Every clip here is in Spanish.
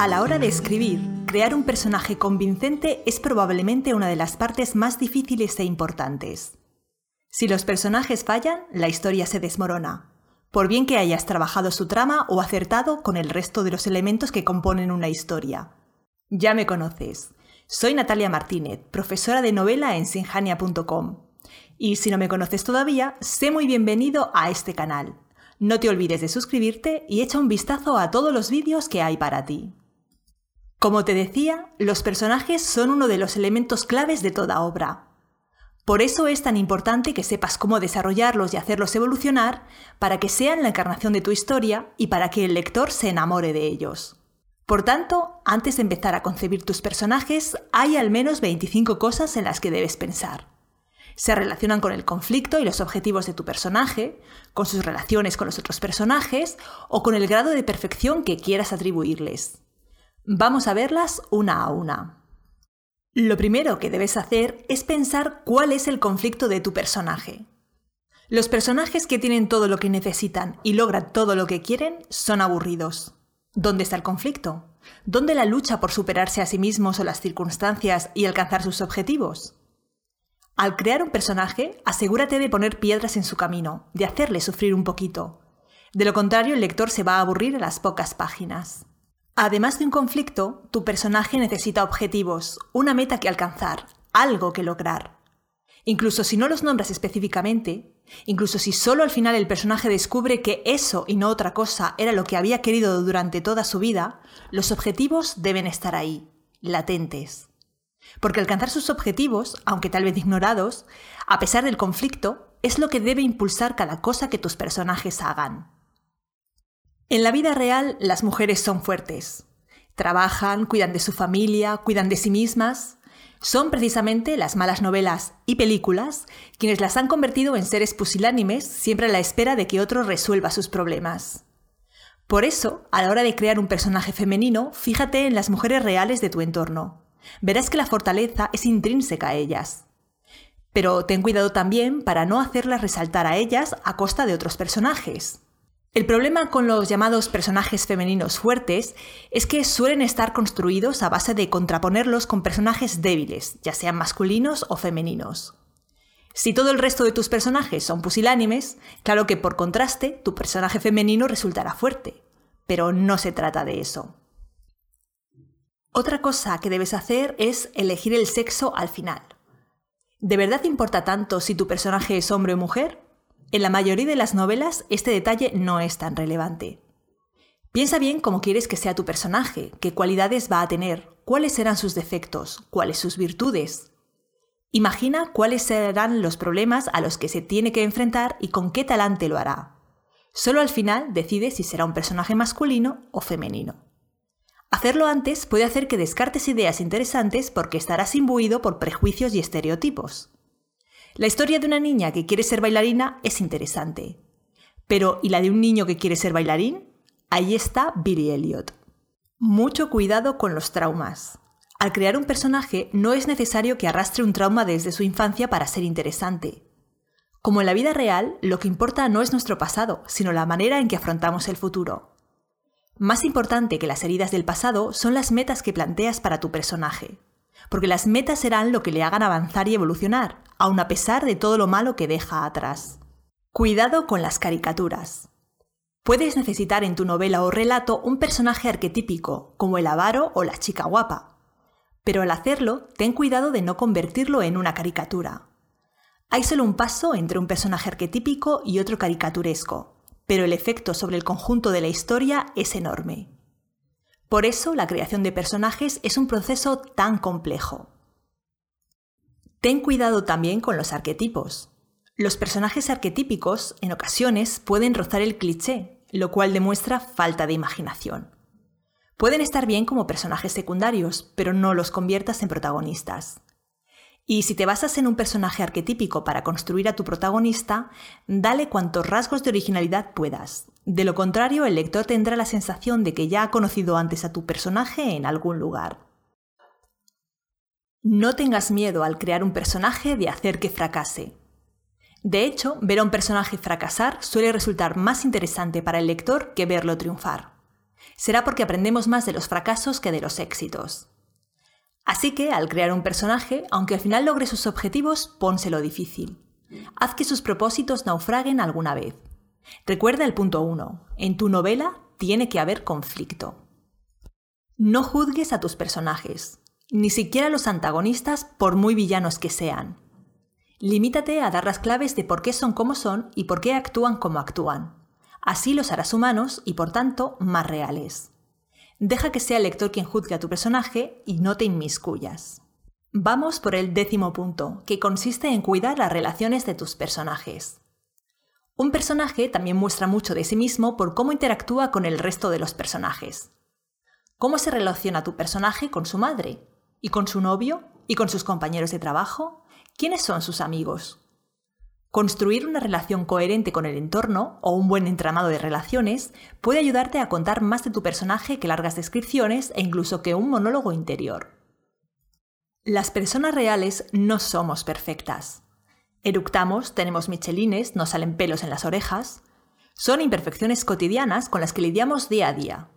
A la hora de escribir, crear un personaje convincente es probablemente una de las partes más difíciles e importantes. Si los personajes fallan, la historia se desmorona, por bien que hayas trabajado su trama o acertado con el resto de los elementos que componen una historia. Ya me conoces. Soy Natalia Martínez, profesora de novela en sinjania.com. Y si no me conoces todavía, sé muy bienvenido a este canal. No te olvides de suscribirte y echa un vistazo a todos los vídeos que hay para ti. Como te decía, los personajes son uno de los elementos claves de toda obra. Por eso es tan importante que sepas cómo desarrollarlos y hacerlos evolucionar para que sean la encarnación de tu historia y para que el lector se enamore de ellos. Por tanto, antes de empezar a concebir tus personajes, hay al menos 25 cosas en las que debes pensar. Se relacionan con el conflicto y los objetivos de tu personaje, con sus relaciones con los otros personajes o con el grado de perfección que quieras atribuirles. Vamos a verlas una a una. Lo primero que debes hacer es pensar cuál es el conflicto de tu personaje. Los personajes que tienen todo lo que necesitan y logran todo lo que quieren son aburridos. ¿Dónde está el conflicto? ¿Dónde la lucha por superarse a sí mismos o las circunstancias y alcanzar sus objetivos? Al crear un personaje, asegúrate de poner piedras en su camino, de hacerle sufrir un poquito. De lo contrario, el lector se va a aburrir a las pocas páginas. Además de un conflicto, tu personaje necesita objetivos, una meta que alcanzar, algo que lograr. Incluso si no los nombras específicamente, incluso si solo al final el personaje descubre que eso y no otra cosa era lo que había querido durante toda su vida, los objetivos deben estar ahí, latentes. Porque alcanzar sus objetivos, aunque tal vez ignorados, a pesar del conflicto, es lo que debe impulsar cada cosa que tus personajes hagan. En la vida real, las mujeres son fuertes. Trabajan, cuidan de su familia, cuidan de sí mismas. Son precisamente las malas novelas y películas quienes las han convertido en seres pusilánimes siempre a la espera de que otro resuelva sus problemas. Por eso, a la hora de crear un personaje femenino, fíjate en las mujeres reales de tu entorno. Verás que la fortaleza es intrínseca a ellas. Pero ten cuidado también para no hacerlas resaltar a ellas a costa de otros personajes. El problema con los llamados personajes femeninos fuertes es que suelen estar construidos a base de contraponerlos con personajes débiles, ya sean masculinos o femeninos. Si todo el resto de tus personajes son pusilánimes, claro que por contraste tu personaje femenino resultará fuerte, pero no se trata de eso. Otra cosa que debes hacer es elegir el sexo al final. ¿De verdad importa tanto si tu personaje es hombre o mujer? En la mayoría de las novelas este detalle no es tan relevante. Piensa bien cómo quieres que sea tu personaje, qué cualidades va a tener, cuáles serán sus defectos, cuáles sus virtudes. Imagina cuáles serán los problemas a los que se tiene que enfrentar y con qué talante lo hará. Solo al final decide si será un personaje masculino o femenino. Hacerlo antes puede hacer que descartes ideas interesantes porque estarás imbuido por prejuicios y estereotipos. La historia de una niña que quiere ser bailarina es interesante. Pero, ¿y la de un niño que quiere ser bailarín? Ahí está Billy Elliot. Mucho cuidado con los traumas. Al crear un personaje no es necesario que arrastre un trauma desde su infancia para ser interesante. Como en la vida real, lo que importa no es nuestro pasado, sino la manera en que afrontamos el futuro. Más importante que las heridas del pasado son las metas que planteas para tu personaje porque las metas serán lo que le hagan avanzar y evolucionar, aun a pesar de todo lo malo que deja atrás. Cuidado con las caricaturas. Puedes necesitar en tu novela o relato un personaje arquetípico, como el avaro o la chica guapa. Pero al hacerlo, ten cuidado de no convertirlo en una caricatura. Hay solo un paso entre un personaje arquetípico y otro caricaturesco, pero el efecto sobre el conjunto de la historia es enorme. Por eso la creación de personajes es un proceso tan complejo. Ten cuidado también con los arquetipos. Los personajes arquetípicos en ocasiones pueden rozar el cliché, lo cual demuestra falta de imaginación. Pueden estar bien como personajes secundarios, pero no los conviertas en protagonistas. Y si te basas en un personaje arquetípico para construir a tu protagonista, dale cuantos rasgos de originalidad puedas. De lo contrario, el lector tendrá la sensación de que ya ha conocido antes a tu personaje en algún lugar. No tengas miedo al crear un personaje de hacer que fracase. De hecho, ver a un personaje fracasar suele resultar más interesante para el lector que verlo triunfar. Será porque aprendemos más de los fracasos que de los éxitos. Así que, al crear un personaje, aunque al final logre sus objetivos, pónselo difícil. Haz que sus propósitos naufraguen alguna vez. Recuerda el punto 1. En tu novela tiene que haber conflicto. No juzgues a tus personajes, ni siquiera a los antagonistas por muy villanos que sean. Limítate a dar las claves de por qué son como son y por qué actúan como actúan. Así los harás humanos y por tanto más reales. Deja que sea el lector quien juzgue a tu personaje y no te inmiscuyas. Vamos por el décimo punto, que consiste en cuidar las relaciones de tus personajes. Un personaje también muestra mucho de sí mismo por cómo interactúa con el resto de los personajes. ¿Cómo se relaciona tu personaje con su madre? ¿Y con su novio? ¿Y con sus compañeros de trabajo? ¿Quiénes son sus amigos? Construir una relación coherente con el entorno o un buen entramado de relaciones puede ayudarte a contar más de tu personaje que largas descripciones e incluso que un monólogo interior. Las personas reales no somos perfectas. Eructamos, tenemos michelines, nos salen pelos en las orejas. Son imperfecciones cotidianas con las que lidiamos día a día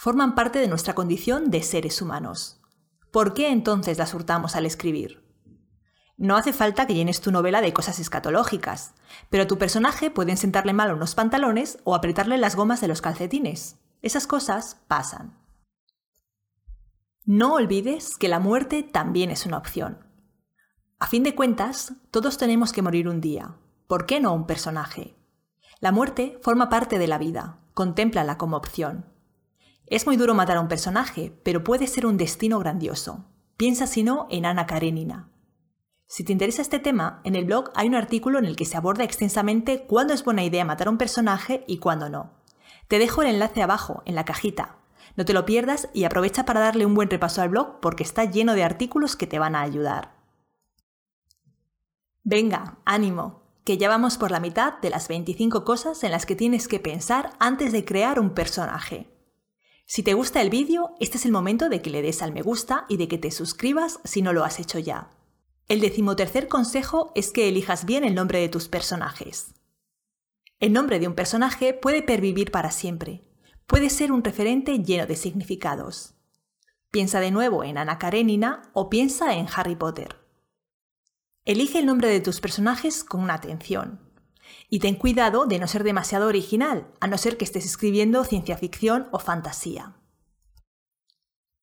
forman parte de nuestra condición de seres humanos. ¿Por qué entonces las hurtamos al escribir? No hace falta que llenes tu novela de cosas escatológicas, pero a tu personaje pueden sentarle mal unos pantalones o apretarle las gomas de los calcetines. Esas cosas pasan. No olvides que la muerte también es una opción. A fin de cuentas, todos tenemos que morir un día. ¿Por qué no un personaje? La muerte forma parte de la vida. Contémplala como opción. Es muy duro matar a un personaje, pero puede ser un destino grandioso. Piensa si no en Ana Karenina. Si te interesa este tema, en el blog hay un artículo en el que se aborda extensamente cuándo es buena idea matar a un personaje y cuándo no. Te dejo el enlace abajo, en la cajita. No te lo pierdas y aprovecha para darle un buen repaso al blog porque está lleno de artículos que te van a ayudar. Venga, ánimo, que ya vamos por la mitad de las 25 cosas en las que tienes que pensar antes de crear un personaje. Si te gusta el vídeo, este es el momento de que le des al me gusta y de que te suscribas si no lo has hecho ya. El decimotercer consejo es que elijas bien el nombre de tus personajes. El nombre de un personaje puede pervivir para siempre. Puede ser un referente lleno de significados. Piensa de nuevo en Ana Karenina o piensa en Harry Potter. Elige el nombre de tus personajes con atención. Y ten cuidado de no ser demasiado original, a no ser que estés escribiendo ciencia ficción o fantasía.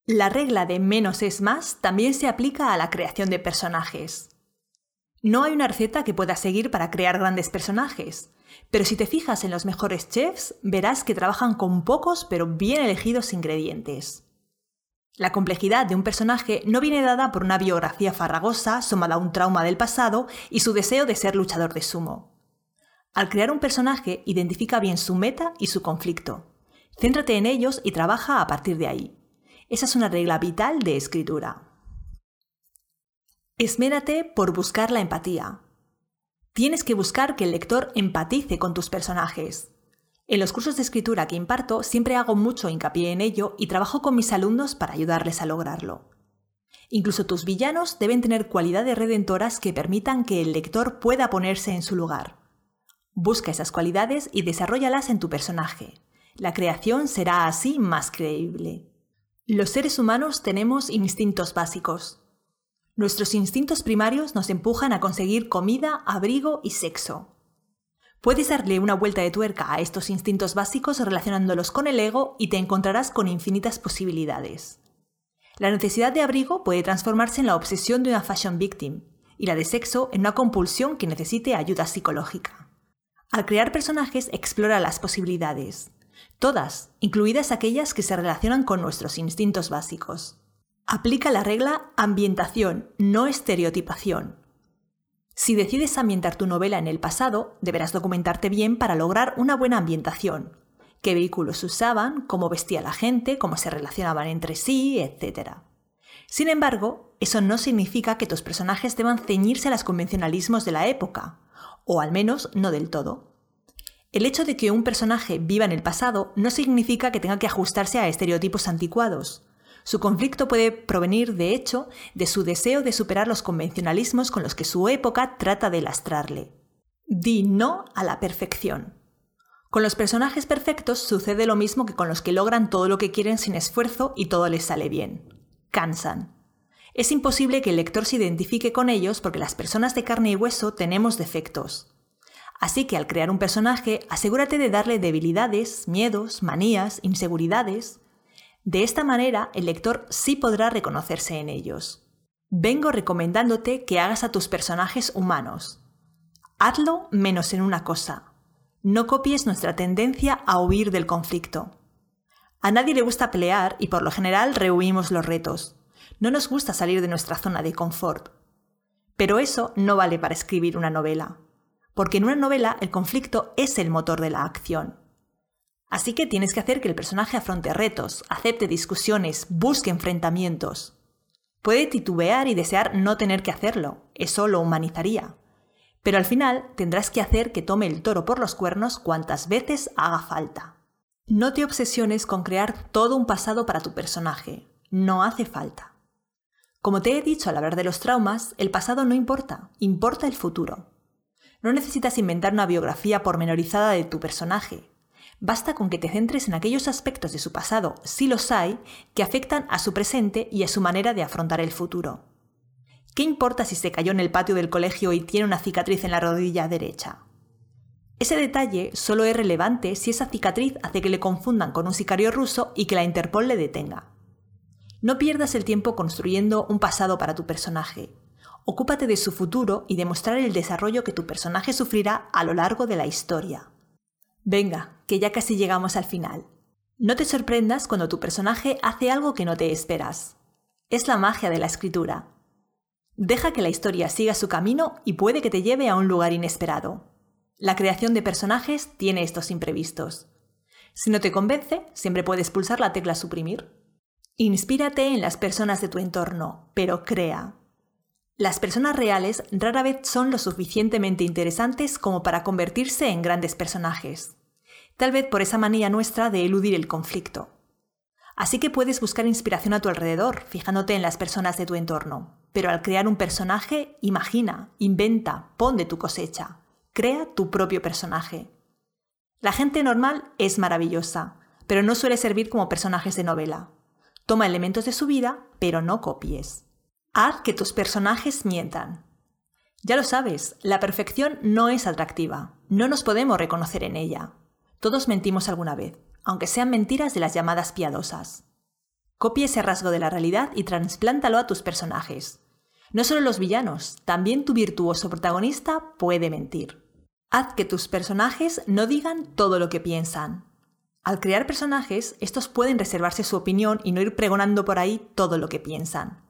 La regla de menos es más también se aplica a la creación de personajes. No hay una receta que puedas seguir para crear grandes personajes, pero si te fijas en los mejores chefs, verás que trabajan con pocos pero bien elegidos ingredientes. La complejidad de un personaje no viene dada por una biografía farragosa sumada a un trauma del pasado y su deseo de ser luchador de sumo. Al crear un personaje, identifica bien su meta y su conflicto. Céntrate en ellos y trabaja a partir de ahí. Esa es una regla vital de escritura. Esmérate por buscar la empatía. Tienes que buscar que el lector empatice con tus personajes. En los cursos de escritura que imparto siempre hago mucho hincapié en ello y trabajo con mis alumnos para ayudarles a lograrlo. Incluso tus villanos deben tener cualidades redentoras que permitan que el lector pueda ponerse en su lugar. Busca esas cualidades y desarrollalas en tu personaje. La creación será así más creíble. Los seres humanos tenemos instintos básicos. Nuestros instintos primarios nos empujan a conseguir comida, abrigo y sexo. Puedes darle una vuelta de tuerca a estos instintos básicos relacionándolos con el ego y te encontrarás con infinitas posibilidades. La necesidad de abrigo puede transformarse en la obsesión de una fashion victim y la de sexo en una compulsión que necesite ayuda psicológica. Al crear personajes explora las posibilidades, todas, incluidas aquellas que se relacionan con nuestros instintos básicos. Aplica la regla ambientación, no estereotipación. Si decides ambientar tu novela en el pasado, deberás documentarte bien para lograr una buena ambientación. Qué vehículos usaban, cómo vestía la gente, cómo se relacionaban entre sí, etc. Sin embargo, eso no significa que tus personajes deban ceñirse a los convencionalismos de la época o al menos no del todo. El hecho de que un personaje viva en el pasado no significa que tenga que ajustarse a estereotipos anticuados. Su conflicto puede provenir, de hecho, de su deseo de superar los convencionalismos con los que su época trata de lastrarle. Di no a la perfección. Con los personajes perfectos sucede lo mismo que con los que logran todo lo que quieren sin esfuerzo y todo les sale bien. Cansan. Es imposible que el lector se identifique con ellos porque las personas de carne y hueso tenemos defectos. Así que al crear un personaje, asegúrate de darle debilidades, miedos, manías, inseguridades. De esta manera, el lector sí podrá reconocerse en ellos. Vengo recomendándote que hagas a tus personajes humanos. Hazlo menos en una cosa. No copies nuestra tendencia a huir del conflicto. A nadie le gusta pelear y por lo general rehuimos los retos. No nos gusta salir de nuestra zona de confort. Pero eso no vale para escribir una novela porque en una novela el conflicto es el motor de la acción. Así que tienes que hacer que el personaje afronte retos, acepte discusiones, busque enfrentamientos. Puede titubear y desear no tener que hacerlo, eso lo humanizaría. Pero al final tendrás que hacer que tome el toro por los cuernos cuantas veces haga falta. No te obsesiones con crear todo un pasado para tu personaje, no hace falta. Como te he dicho al hablar de los traumas, el pasado no importa, importa el futuro. No necesitas inventar una biografía pormenorizada de tu personaje. Basta con que te centres en aquellos aspectos de su pasado, si los hay, que afectan a su presente y a su manera de afrontar el futuro. ¿Qué importa si se cayó en el patio del colegio y tiene una cicatriz en la rodilla derecha? Ese detalle solo es relevante si esa cicatriz hace que le confundan con un sicario ruso y que la Interpol le detenga. No pierdas el tiempo construyendo un pasado para tu personaje. Ocúpate de su futuro y de mostrar el desarrollo que tu personaje sufrirá a lo largo de la historia. Venga, que ya casi llegamos al final. No te sorprendas cuando tu personaje hace algo que no te esperas. Es la magia de la escritura. Deja que la historia siga su camino y puede que te lleve a un lugar inesperado. La creación de personajes tiene estos imprevistos. Si no te convence, siempre puedes pulsar la tecla suprimir. Inspírate en las personas de tu entorno, pero crea. Las personas reales rara vez son lo suficientemente interesantes como para convertirse en grandes personajes. Tal vez por esa manía nuestra de eludir el conflicto. Así que puedes buscar inspiración a tu alrededor, fijándote en las personas de tu entorno. Pero al crear un personaje, imagina, inventa, pon de tu cosecha. Crea tu propio personaje. La gente normal es maravillosa, pero no suele servir como personajes de novela. Toma elementos de su vida, pero no copies. Haz que tus personajes mientan. Ya lo sabes, la perfección no es atractiva, no nos podemos reconocer en ella. Todos mentimos alguna vez, aunque sean mentiras de las llamadas piadosas. Copia ese rasgo de la realidad y transplántalo a tus personajes. No solo los villanos, también tu virtuoso protagonista puede mentir. Haz que tus personajes no digan todo lo que piensan. Al crear personajes, estos pueden reservarse su opinión y no ir pregonando por ahí todo lo que piensan.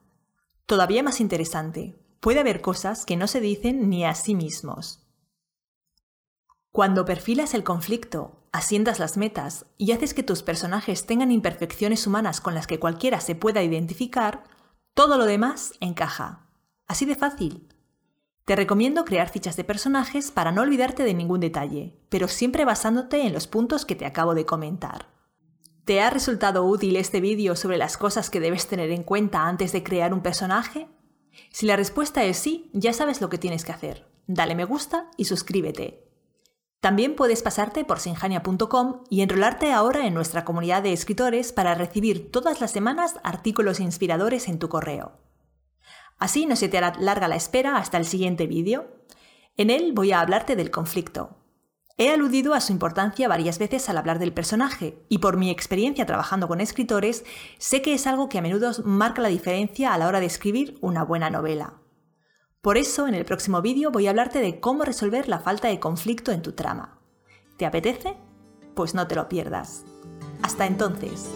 Todavía más interesante, puede haber cosas que no se dicen ni a sí mismos. Cuando perfilas el conflicto, asientas las metas y haces que tus personajes tengan imperfecciones humanas con las que cualquiera se pueda identificar, todo lo demás encaja. Así de fácil. Te recomiendo crear fichas de personajes para no olvidarte de ningún detalle, pero siempre basándote en los puntos que te acabo de comentar. ¿Te ha resultado útil este vídeo sobre las cosas que debes tener en cuenta antes de crear un personaje? Si la respuesta es sí, ya sabes lo que tienes que hacer. Dale me gusta y suscríbete. También puedes pasarte por sinjania.com y enrolarte ahora en nuestra comunidad de escritores para recibir todas las semanas artículos inspiradores en tu correo. Así no se te hará larga la espera hasta el siguiente vídeo. En él voy a hablarte del conflicto, He aludido a su importancia varias veces al hablar del personaje, y por mi experiencia trabajando con escritores, sé que es algo que a menudo marca la diferencia a la hora de escribir una buena novela. Por eso, en el próximo vídeo voy a hablarte de cómo resolver la falta de conflicto en tu trama. ¿Te apetece? Pues no te lo pierdas. Hasta entonces.